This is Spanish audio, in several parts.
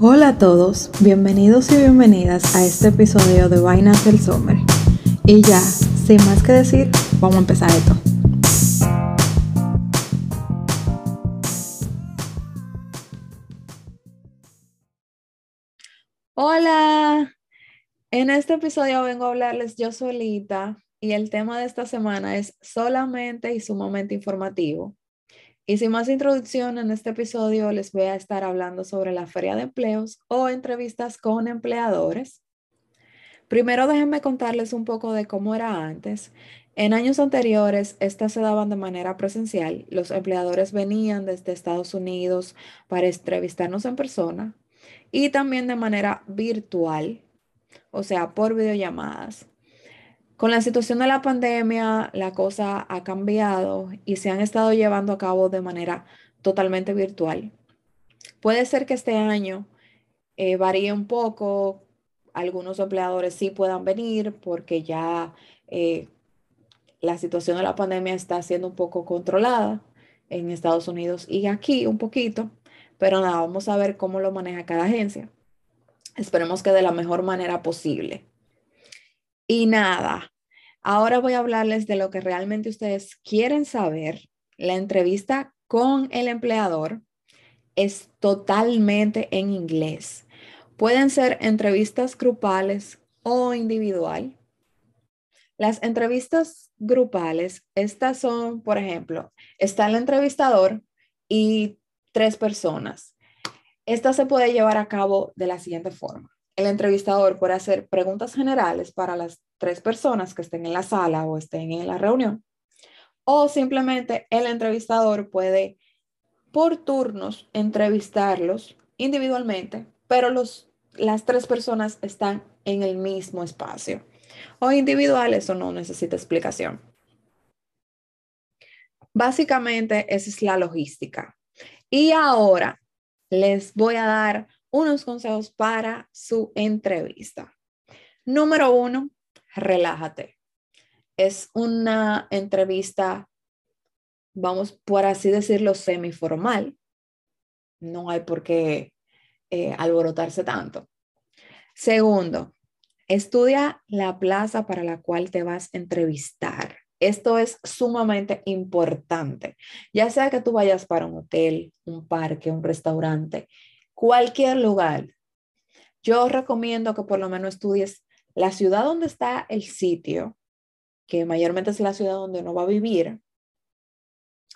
Hola a todos, bienvenidos y bienvenidas a este episodio de Vainas del Summer. Y ya, sin más que decir, vamos a empezar esto. Hola, en este episodio vengo a hablarles yo solita y el tema de esta semana es solamente y sumamente informativo. Y sin más introducción, en este episodio les voy a estar hablando sobre la feria de empleos o entrevistas con empleadores. Primero déjenme contarles un poco de cómo era antes. En años anteriores, estas se daban de manera presencial. Los empleadores venían desde Estados Unidos para entrevistarnos en persona y también de manera virtual, o sea, por videollamadas. Con la situación de la pandemia, la cosa ha cambiado y se han estado llevando a cabo de manera totalmente virtual. Puede ser que este año eh, varíe un poco, algunos empleadores sí puedan venir porque ya eh, la situación de la pandemia está siendo un poco controlada en Estados Unidos y aquí un poquito, pero nada, vamos a ver cómo lo maneja cada agencia. Esperemos que de la mejor manera posible. Y nada, ahora voy a hablarles de lo que realmente ustedes quieren saber. La entrevista con el empleador es totalmente en inglés. Pueden ser entrevistas grupales o individual. Las entrevistas grupales, estas son, por ejemplo, está el entrevistador y tres personas. Esta se puede llevar a cabo de la siguiente forma el entrevistador puede hacer preguntas generales para las tres personas que estén en la sala o estén en la reunión. O simplemente el entrevistador puede por turnos entrevistarlos individualmente, pero los, las tres personas están en el mismo espacio. O individual, eso no necesita explicación. Básicamente, esa es la logística. Y ahora les voy a dar unos consejos para su entrevista. Número uno, relájate. Es una entrevista, vamos por así decirlo, semiformal. No hay por qué eh, alborotarse tanto. Segundo, estudia la plaza para la cual te vas a entrevistar. Esto es sumamente importante, ya sea que tú vayas para un hotel, un parque, un restaurante, cualquier lugar. Yo recomiendo que por lo menos estudies la ciudad donde está el sitio, que mayormente es la ciudad donde uno va a vivir.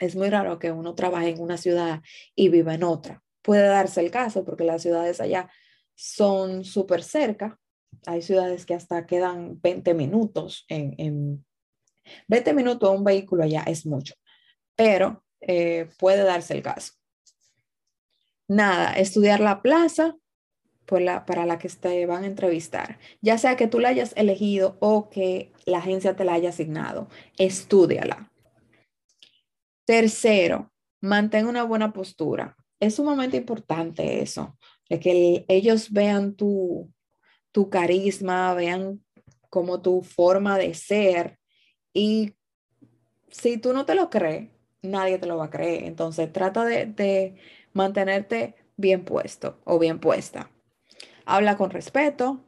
Es muy raro que uno trabaje en una ciudad y viva en otra. Puede darse el caso porque las ciudades allá son súper cerca. Hay ciudades que hasta quedan 20 minutos en, en 20 minutos un vehículo allá es mucho, pero eh, puede darse el caso nada, estudiar la plaza la, para la que te van a entrevistar, ya sea que tú la hayas elegido o que la agencia te la haya asignado, estudiala. Tercero, mantén una buena postura. Es sumamente importante eso, de que ellos vean tu, tu carisma, vean como tu forma de ser y si tú no te lo crees, nadie te lo va a creer. Entonces trata de mantenerte bien puesto o bien puesta. Habla con respeto,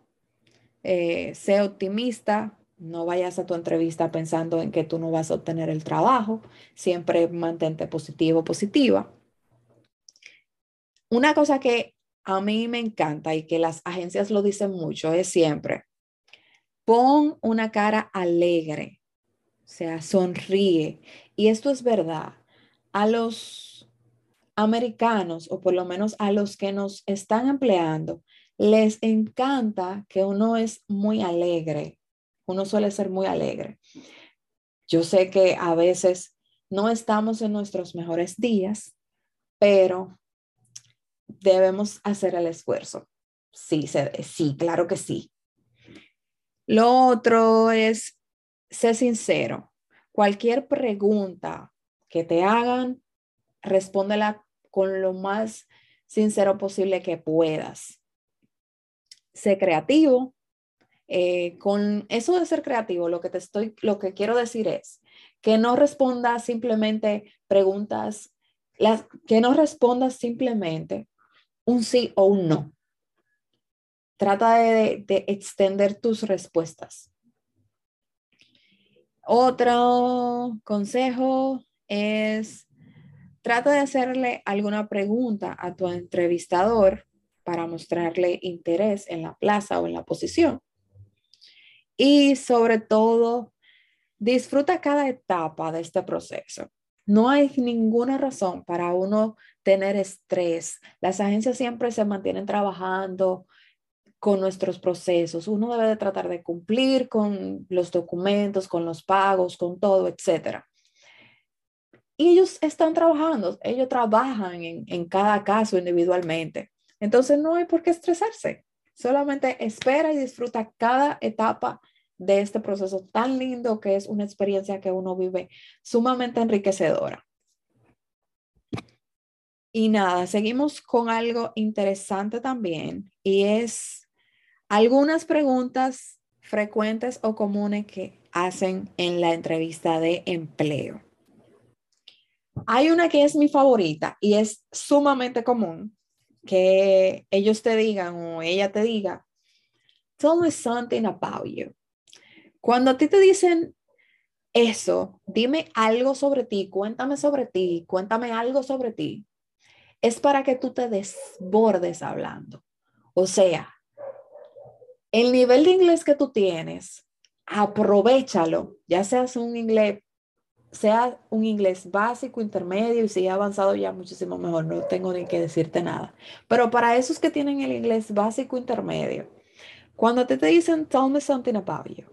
eh, sé optimista, no vayas a tu entrevista pensando en que tú no vas a obtener el trabajo, siempre mantente positivo, positiva. Una cosa que a mí me encanta y que las agencias lo dicen mucho es siempre, pon una cara alegre, o sea, sonríe. Y esto es verdad. A los americanos, o por lo menos a los que nos están empleando, les encanta que uno es muy alegre. Uno suele ser muy alegre. Yo sé que a veces no estamos en nuestros mejores días, pero debemos hacer el esfuerzo. Sí, sí, claro que sí. Lo otro es ser sincero. Cualquier pregunta que te hagan, respóndela con lo más sincero posible que puedas. Sé creativo. Eh, con eso de ser creativo, lo que te estoy, lo que quiero decir es que no respondas simplemente preguntas, que no respondas simplemente un sí o un no. trata de extender tus respuestas. Otro consejo es trata de hacerle alguna pregunta a tu entrevistador para mostrarle interés en la plaza o en la posición. Y sobre todo, disfruta cada etapa de este proceso. No hay ninguna razón para uno tener estrés. Las agencias siempre se mantienen trabajando con nuestros procesos. Uno debe de tratar de cumplir con los documentos, con los pagos, con todo, etcétera. Y ellos están trabajando, ellos trabajan en, en cada caso individualmente. Entonces no hay por qué estresarse. Solamente espera y disfruta cada etapa de este proceso tan lindo que es una experiencia que uno vive sumamente enriquecedora. Y nada, seguimos con algo interesante también y es algunas preguntas frecuentes o comunes que hacen en la entrevista de empleo. Hay una que es mi favorita y es sumamente común que ellos te digan o ella te diga, tell me something about you. Cuando a ti te dicen eso, dime algo sobre ti, cuéntame sobre ti, cuéntame algo sobre ti, es para que tú te desbordes hablando. O sea, el nivel de inglés que tú tienes, aprovechalo, ya seas un inglés, sea un inglés básico, intermedio y si ha avanzado ya muchísimo mejor, no tengo ni que decirte nada. Pero para esos que tienen el inglés básico, intermedio, cuando te, te dicen, tell me something about you,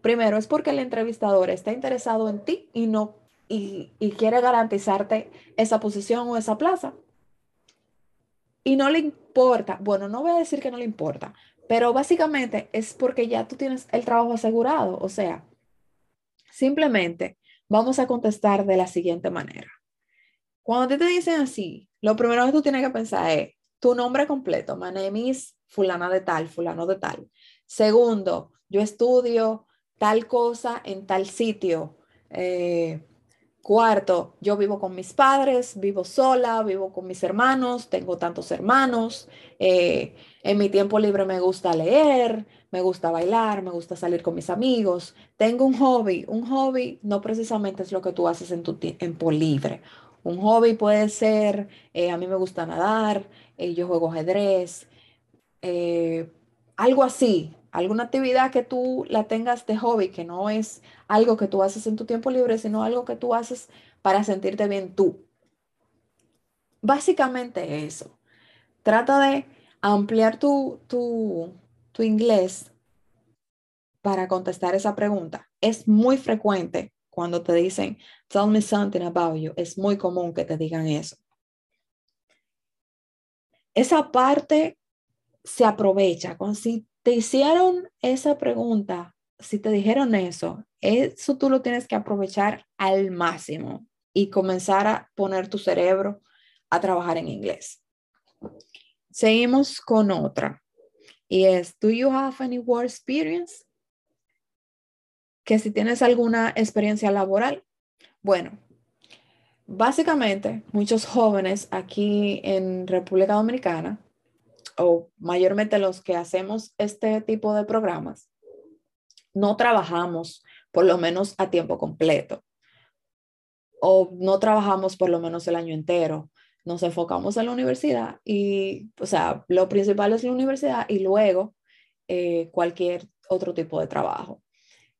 Primero es porque el entrevistador está interesado en ti y no y, quiere garantizarte esa posición o esa plaza. Y no le importa, bueno, no voy a decir que no le importa, pero básicamente es porque ya tú tienes el trabajo asegurado. O sea, simplemente vamos a contestar de la siguiente manera. Cuando te, dicen así, lo primero que tú tienes que pensar es tu nombre completo. My name is fulana de tal, fulano de tal. Segundo, yo estudio tal cosa en tal sitio. Eh, cuarto, yo vivo con mis padres, vivo sola, vivo con mis hermanos, tengo tantos hermanos. Eh, en mi tiempo libre me gusta leer, me gusta bailar, me gusta salir con mis amigos. Tengo un hobby. Un hobby no precisamente es lo que tú haces en tu tiempo libre. Un hobby puede ser, eh, a mí me gusta nadar, yo juego ajedrez, algo así, alguna actividad que tú la tengas de hobby, que no es algo que tú haces en tu tiempo libre, sino algo que tú haces para sentirte bien tú. Básicamente eso. Trata de ampliar tu, tu, tu inglés para contestar esa pregunta. Es muy frecuente cuando te dicen, tell me something about you. Es muy común que te digan eso. Esa parte se aprovecha. Si te hicieron esa pregunta, si te dijeron eso, eso tú lo tienes que aprovechar al máximo y comenzar a poner tu cerebro a trabajar en inglés. Seguimos con otra y es, ¿do you have any work experience? Que si tienes alguna experiencia laboral. Bueno, básicamente muchos jóvenes aquí en República Dominicana o mayormente los que hacemos este tipo de programas, no trabajamos por lo menos a tiempo completo o no trabajamos por lo menos el año entero. Nos enfocamos en la universidad y, o sea, lo principal es la universidad y luego eh, cualquier otro tipo de trabajo.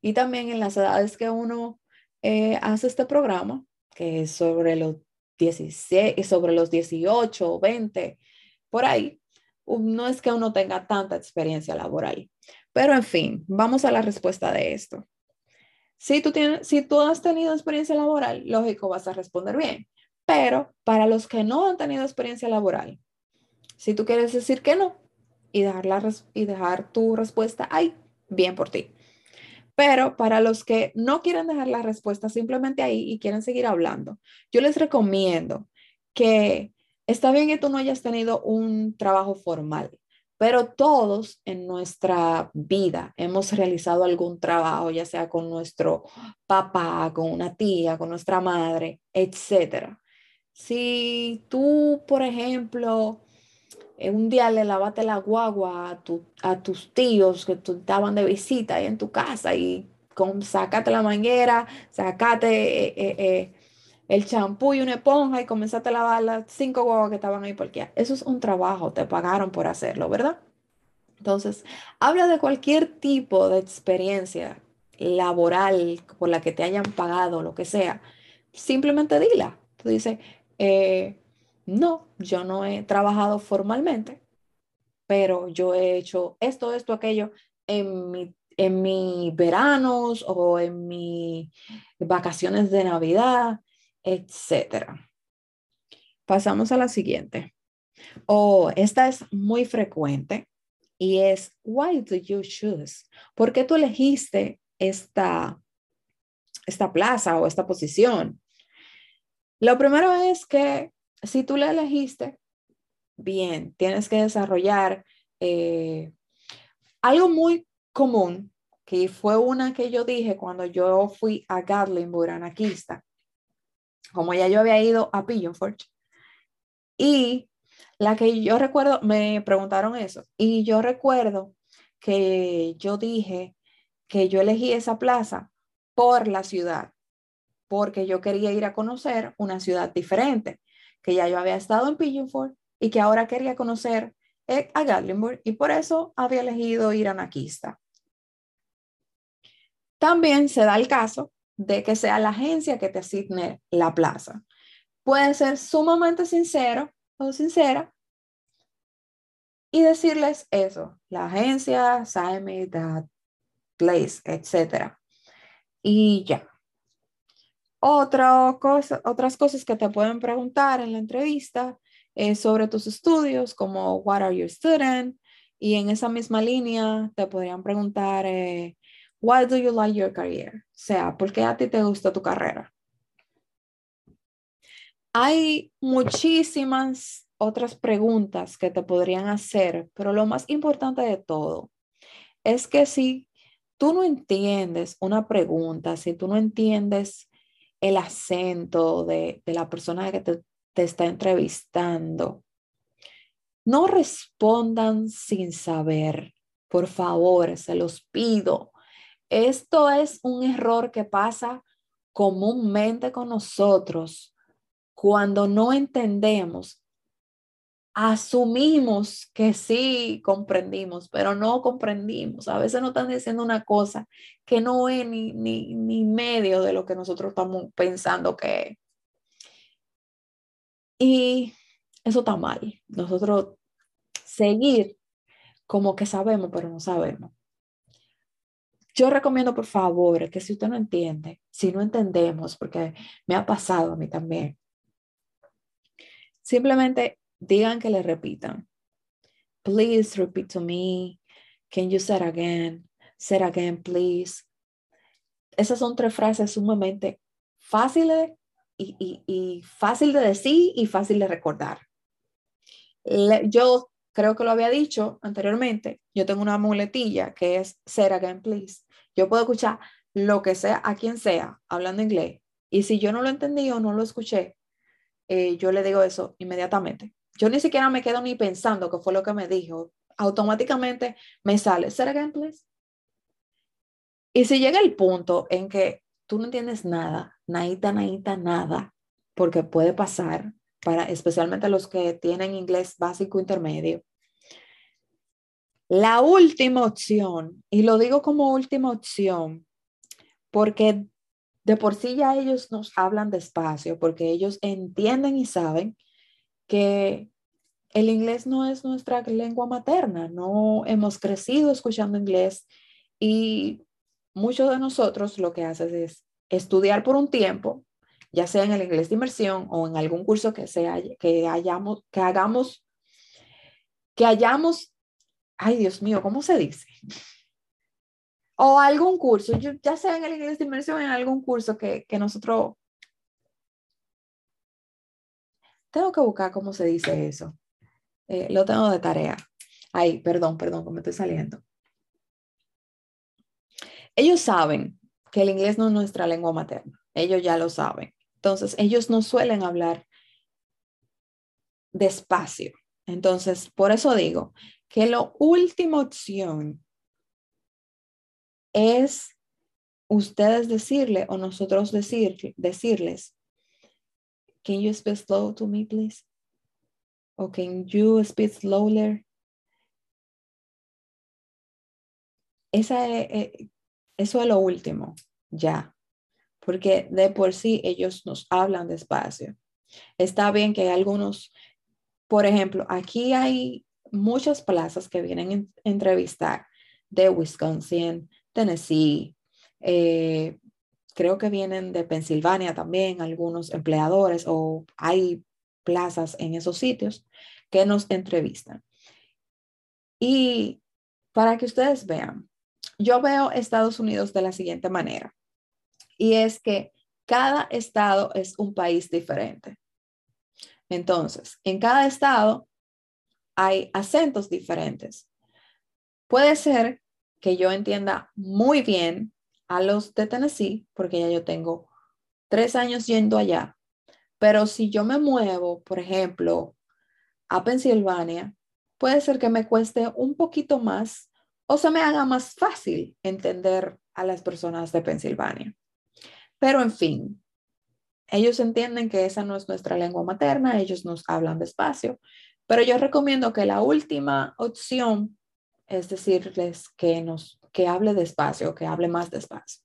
Y también en las edades que uno eh, hace este programa, que es sobre los 16, sobre los 18, 20, por ahí, no es que uno tenga tanta experiencia laboral. Pero en fin, vamos a la respuesta de esto. Si tú, tienes, si tú has tenido experiencia laboral, lógico, vas a responder bien. Pero para los que no han tenido experiencia laboral, si tú quieres decir que no y dejar, la, y dejar tu respuesta ahí, bien por ti. Pero para los que no quieren dejar la respuesta simplemente ahí y quieren seguir hablando, yo les recomiendo que Está bien que tú no hayas tenido un trabajo formal, pero todos en nuestra vida hemos realizado algún trabajo, ya sea con nuestro papá, con una tía, con nuestra madre, etc. Si tú, por ejemplo, un día le lavaste la guagua a, tus tíos que estaban de visita ahí en tu casa y con, sacate la manguera, sacate eh, eh, eh, el champú y una esponja y comenzaste a lavar las cinco guaguas que estaban ahí porque Eso es un trabajo, te pagaron por hacerlo, ¿verdad? Entonces, habla de cualquier tipo de experiencia laboral por la que te hayan pagado, lo que sea. Simplemente dila. Tú dices, no, yo no he trabajado formalmente, pero yo he hecho esto, esto, aquello en mi en mis veranos o en mis vacaciones de Navidad, etc. Pasamos a la siguiente. Oh, esta es muy frecuente y es, why do you choose? ¿Por qué tú elegiste esta, esta plaza o esta posición? Lo primero es que si tú la elegiste, bien, tienes que desarrollar eh, algo muy común, que fue una que yo dije cuando yo fui a Gatlinburg, anaquista, como ya yo había ido a Pigeon Forge. Y la que yo recuerdo, me preguntaron eso, y yo recuerdo que yo dije que yo elegí esa plaza por la ciudad, porque yo quería ir a conocer una ciudad diferente, que ya yo había estado en Pigeon Forge y que ahora quería conocer eh, a Gatlinburg y por eso había elegido ir a Anaquista. También se da el caso de que sea la agencia que te asigne la plaza. Puede ser sumamente sincero o sincera y decirles eso, la agencia, me that place, etc. Y ya. Otra cosa, otras cosas que te pueden preguntar en la entrevista es sobre tus estudios, como what are you studying? Y en esa misma línea te podrían preguntar eh, Why do you like your career? O sea, ¿por qué a ti te gusta tu carrera? Hay muchísimas otras preguntas que te podrían hacer, pero lo más importante de todo es que si tú no entiendes una pregunta, si tú no entiendes el acento de, la persona que te, te está entrevistando, no respondan sin saber. Por favor, se los pido. Esto es un error que pasa comúnmente con nosotros cuando no entendemos. Asumimos que sí comprendimos, pero no comprendimos. A veces nos están diciendo una cosa que no es ni, ni, ni medio de lo que nosotros estamos pensando que es. Y eso está mal. Nosotros seguir como que sabemos, pero no sabemos. Yo recomiendo, por favor, que si usted no entiende, si no entendemos, porque me ha pasado a mí también, simplemente digan que le repitan. Please repeat to me. Can you say it again? Say again, please. Esas son tres frases sumamente fáciles y, fácil de decir y fácil de recordar. yo creo que lo había dicho anteriormente, yo tengo una muletilla que es say again, please. Yo puedo escuchar lo que sea, a quien sea, hablando inglés. Y si yo no lo entendí o no lo escuché, eh, yo le digo eso inmediatamente. Yo ni siquiera me quedo ni pensando qué fue lo que me dijo. Automáticamente me sale, say again, please. Y si llega el punto en que tú no entiendes nada, naita, nada, porque puede pasar, para especialmente los que tienen inglés básico intermedio, la última opción, y lo digo como última opción, porque de por sí ya ellos nos hablan despacio, porque ellos entienden y saben que el inglés no es nuestra lengua materna, no hemos crecido escuchando inglés y muchos de nosotros lo que hacen es estudiar por un tiempo, ya sea en el inglés de inmersión o en algún curso que, sea, que, hayamos, que hagamos, que hayamos ay Dios mío, ¿cómo se dice? O algún curso, yo, ya sea en el inglés de inmersión, en algún curso que, que nosotros... Tengo que buscar cómo se dice eso. Eh, lo tengo de tarea. Ay, perdón, perdón, que me estoy saliendo. Ellos saben que el inglés no es nuestra lengua materna. Ellos ya lo saben. Entonces, ellos no suelen hablar despacio. Entonces, por eso digo que la última opción es ustedes decirle o nosotros decir, decirles, can you speak slow to me, please? O can you speak slower? Esa eh, eso es lo último, ya, porque de por sí ellos nos hablan despacio. Está bien que hay algunos, por ejemplo, aquí hay muchas plazas que vienen a entrevistar de Wisconsin, Tennessee, eh, creo que vienen de Pensilvania también algunos empleadores o hay plazas en esos sitios que nos entrevistan. Y para que ustedes vean, yo veo Estados Unidos de la siguiente manera, y es que cada estado es un país diferente. Entonces, en cada estado hay acentos diferentes. Puede ser que yo entienda muy bien a los de Tennessee, porque ya yo tengo tres años yendo allá, pero si yo me muevo, por ejemplo, a Pensilvania, puede ser que me cueste un poquito más o se me haga más fácil entender a las personas de Pensilvania. Pero en fin, ellos entienden que esa no es nuestra lengua materna, ellos nos hablan despacio, pero yo recomiendo que la última opción es decirles que nos que hable despacio, que hable más despacio.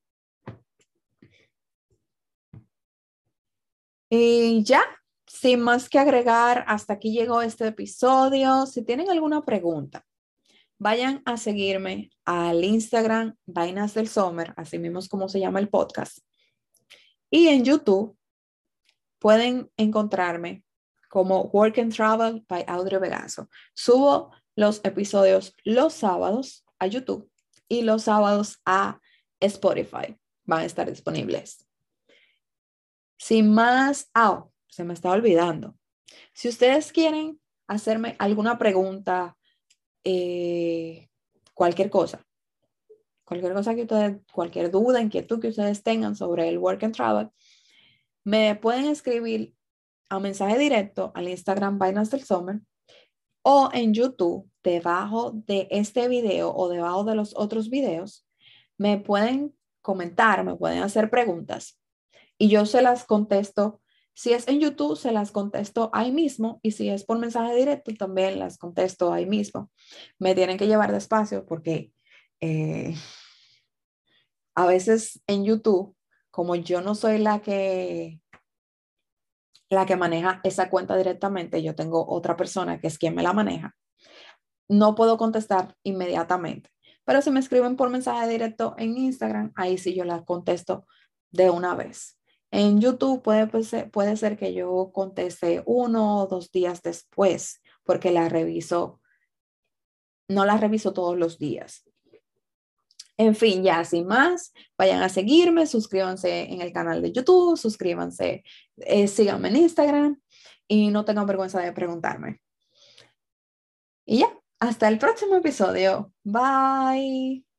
Y ya, sin más que agregar, hasta aquí llegó este episodio. Si tienen alguna pregunta, vayan a seguirme al Instagram Vainas del Summer, así mismo como se llama el podcast. Y en YouTube pueden encontrarme como Work and Travel by Audrey Vegaso. Subo los episodios los sábados a YouTube y los sábados a Spotify. Van a estar disponibles. Sin más, ah, se me está olvidando. Si ustedes quieren hacerme alguna pregunta, eh, cualquier cosa, cualquier cosa que ustedes, cualquier duda, inquietud que ustedes tengan sobre el Work and Travel, me pueden escribir a mensaje directo al Instagram Vainas del Summer o en YouTube, debajo de este video o debajo de los otros videos, me pueden comentar, me pueden hacer preguntas y yo se las contesto. Si es en YouTube, se las contesto ahí mismo y si es por mensaje directo, también las contesto ahí mismo. Me tienen que llevar despacio porque eh, a veces en YouTube, como yo no soy la que la que maneja esa cuenta directamente, yo tengo otra persona que es quien me la maneja, no puedo contestar inmediatamente. Pero si me escriben por mensaje directo en Instagram, ahí sí yo la contesto de una vez. En YouTube puede, pues, puede ser que yo conteste uno o dos días después, porque la reviso, no la reviso todos los días. En fin, ya sin más, vayan a seguirme, suscríbanse en el canal de YouTube, suscríbanse, eh, síganme en Instagram y no tengan vergüenza de preguntarme. Y ya, hasta el próximo episodio. Bye.